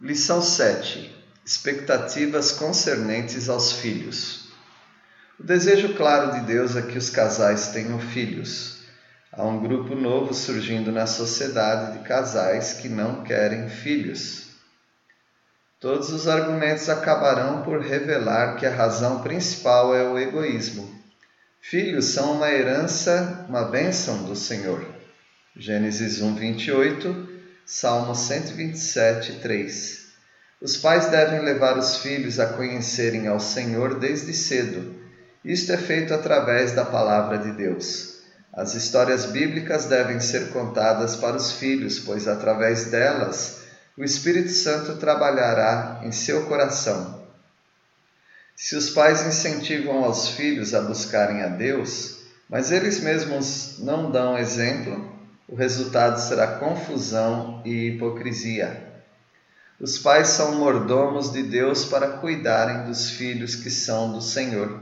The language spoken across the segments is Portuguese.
Lição 7: Expectativas concernentes aos filhos. O desejo claro de Deus é que os casais tenham filhos. Há um grupo novo surgindo na sociedade de casais que não querem filhos. Todos os argumentos acabarão por revelar que a razão principal é o egoísmo. Filhos são uma herança, uma bênção do Senhor. Gênesis 1, 28, Salmo 127, 3. Os pais devem levar os filhos a conhecerem ao Senhor desde cedo. Isto é feito através da palavra de Deus. As histórias bíblicas devem ser contadas para os filhos, pois através delas o Espírito Santo trabalhará em seu coração. Se os pais incentivam aos filhos a buscarem a Deus, mas eles mesmos não dão exemplo, o resultado será confusão e hipocrisia. Os pais são mordomos de Deus para cuidarem dos filhos que são do Senhor,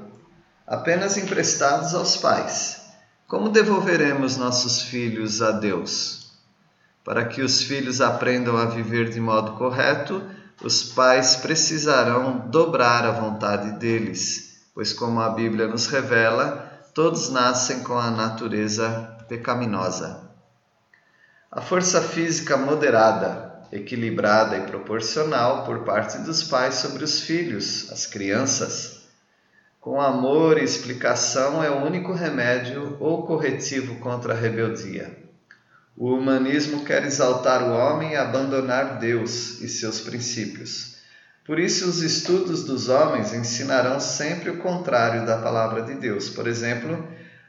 apenas emprestados aos pais. Como devolveremos nossos filhos a Deus? Para que os filhos aprendam a viver de modo correto, os pais precisarão dobrar a vontade deles, pois, como a Bíblia nos revela, todos nascem com a natureza pecaminosa. A força física moderada, equilibrada e proporcional por parte dos pais sobre os filhos, as crianças, com amor e explicação é o único remédio ou corretivo contra a rebeldia. O humanismo quer exaltar o homem e abandonar Deus e seus princípios. Por isso, os estudos dos homens ensinarão sempre o contrário da palavra de Deus. Por exemplo,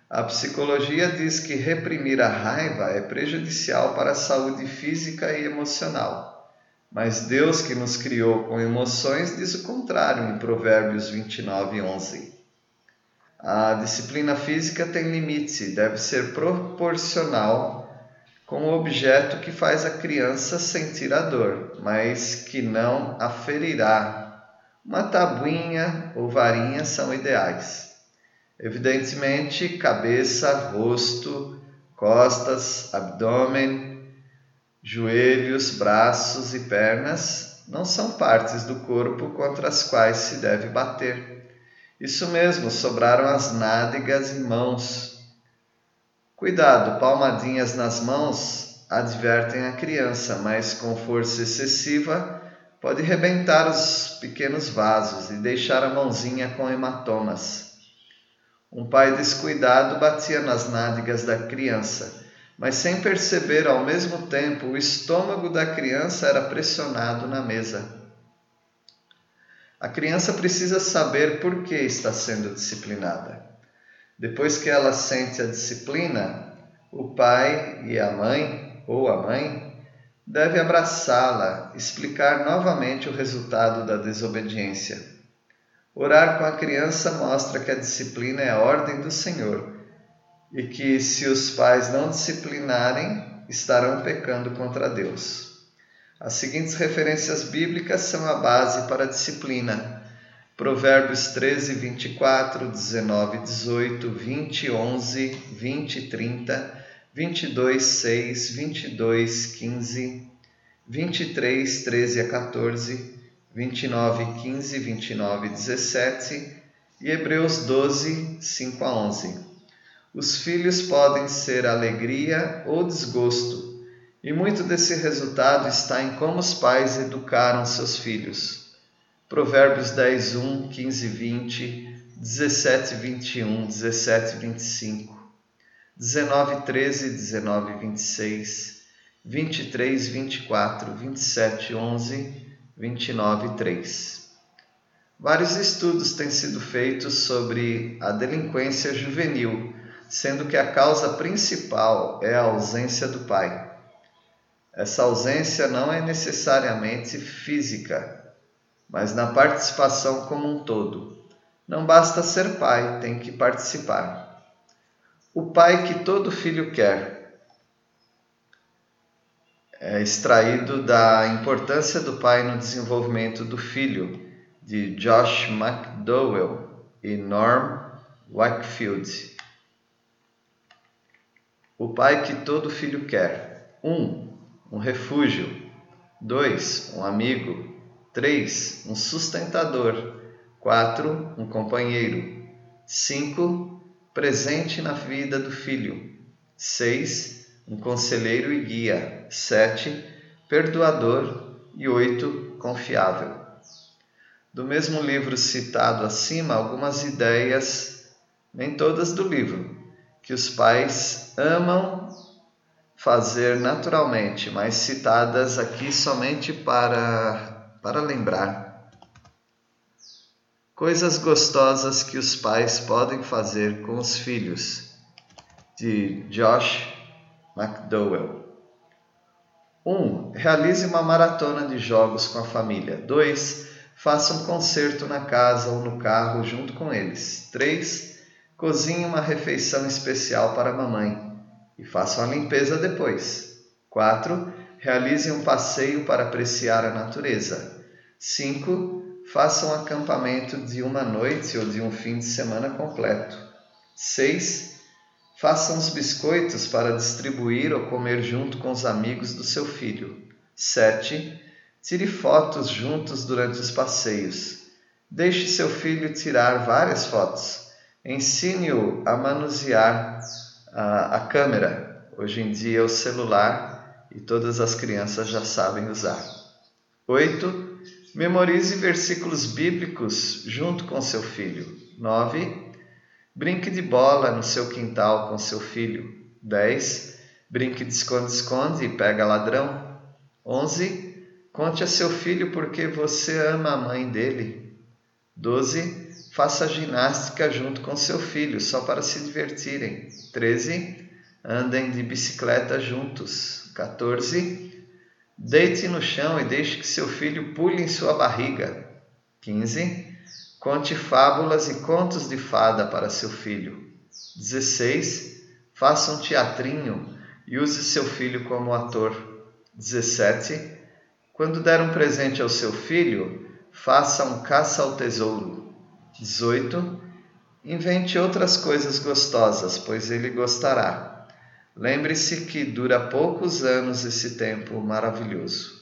a psicologia diz que reprimir a raiva é prejudicial para a saúde física e emocional. Mas Deus, que nos criou com emoções, diz o contrário em Provérbios 29, 11. A disciplina física tem limite e deve ser proporcional com o objeto que faz a criança sentir a dor, mas que não a ferirá. Uma tabuinha ou varinha são ideais. Evidentemente, cabeça, rosto, costas, abdômen, joelhos, braços e pernas não são partes do corpo contra as quais se deve bater. Isso mesmo, sobraram as nádegas e mãos, Cuidado, palmadinhas nas mãos advertem a criança, mas com força excessiva pode rebentar os pequenos vasos e deixar a mãozinha com hematomas. Um pai descuidado batia nas nádegas da criança, mas sem perceber ao mesmo tempo o estômago da criança era pressionado na mesa. A criança precisa saber por que está sendo disciplinada. Depois que ela sente a disciplina, o pai e a mãe, ou a mãe, deve abraçá-la, explicar novamente o resultado da desobediência. Orar com a criança mostra que a disciplina é a ordem do Senhor e que, se os pais não disciplinarem, estarão pecando contra Deus. As seguintes referências bíblicas são a base para a disciplina. Provérbios 13, 24, 19, 18, 20, 11, 20, 30, 22, 6, 22, 15, 23, 13 a 14, 29, 15, 29, 17 e Hebreus 12, 5 a 11. Os filhos podem ser alegria ou desgosto, e muito desse resultado está em como os pais educaram seus filhos. Provérbios 10, 1, 15, 20, 17, 21, 17, 25, 19, 13, 19, 26, 23, 24, 27, 11, 29, 3. Vários estudos têm sido feitos sobre a delinquência juvenil, sendo que a causa principal é a ausência do pai. Essa ausência não é necessariamente física, mas na participação como um todo. Não basta ser pai, tem que participar. O pai que todo filho quer é extraído da importância do pai no desenvolvimento do filho, de Josh McDowell e Norm Wakefield. O pai que todo filho quer. Um, um refúgio. 2. Um amigo. 3. Um sustentador. 4. Um companheiro. 5. Presente na vida do filho. 6. Um conselheiro e guia. 7. Perdoador. E 8. Confiável. Do mesmo livro citado acima, algumas ideias, nem todas do livro, que os pais amam fazer naturalmente, mas citadas aqui somente para, para lembrar. Coisas gostosas que os pais podem fazer com os filhos, de Josh McDowell. 1. Um, realize uma maratona de jogos com a família. 2. Faça um concerto na casa ou no carro junto com eles. 3. Cozinhe uma refeição especial para a mamãe e façam a limpeza depois. 4. Realizem um passeio para apreciar a natureza. 5. Façam um acampamento de uma noite ou de um fim de semana completo. 6. Façam os biscoitos para distribuir ou comer junto com os amigos do seu filho. 7. Tire fotos juntos durante os passeios. Deixe seu filho tirar várias fotos. Ensine-o a manusear a, a câmera. Hoje em dia, o celular e todas as crianças já sabem usar. 8. Memorize versículos bíblicos junto com seu filho. 9. Brinque de bola no seu quintal com seu filho. 10. Brinque de esconde-esconde e pega ladrão. 11. Conte a seu filho porque você ama a mãe dele. 12 Faça ginástica junto com seu filho, só para se divertirem. 13. Andem de bicicleta juntos. 14. Deite no chão e deixe que seu filho pule em sua barriga. 15. Conte fábulas e contos de fada para seu filho. 16. Faça um teatrinho e use seu filho como ator. 17. Quando der um presente ao seu filho, faça um caça ao tesouro. 18. Invente outras coisas gostosas, pois ele gostará. Lembre-se que dura poucos anos esse tempo maravilhoso.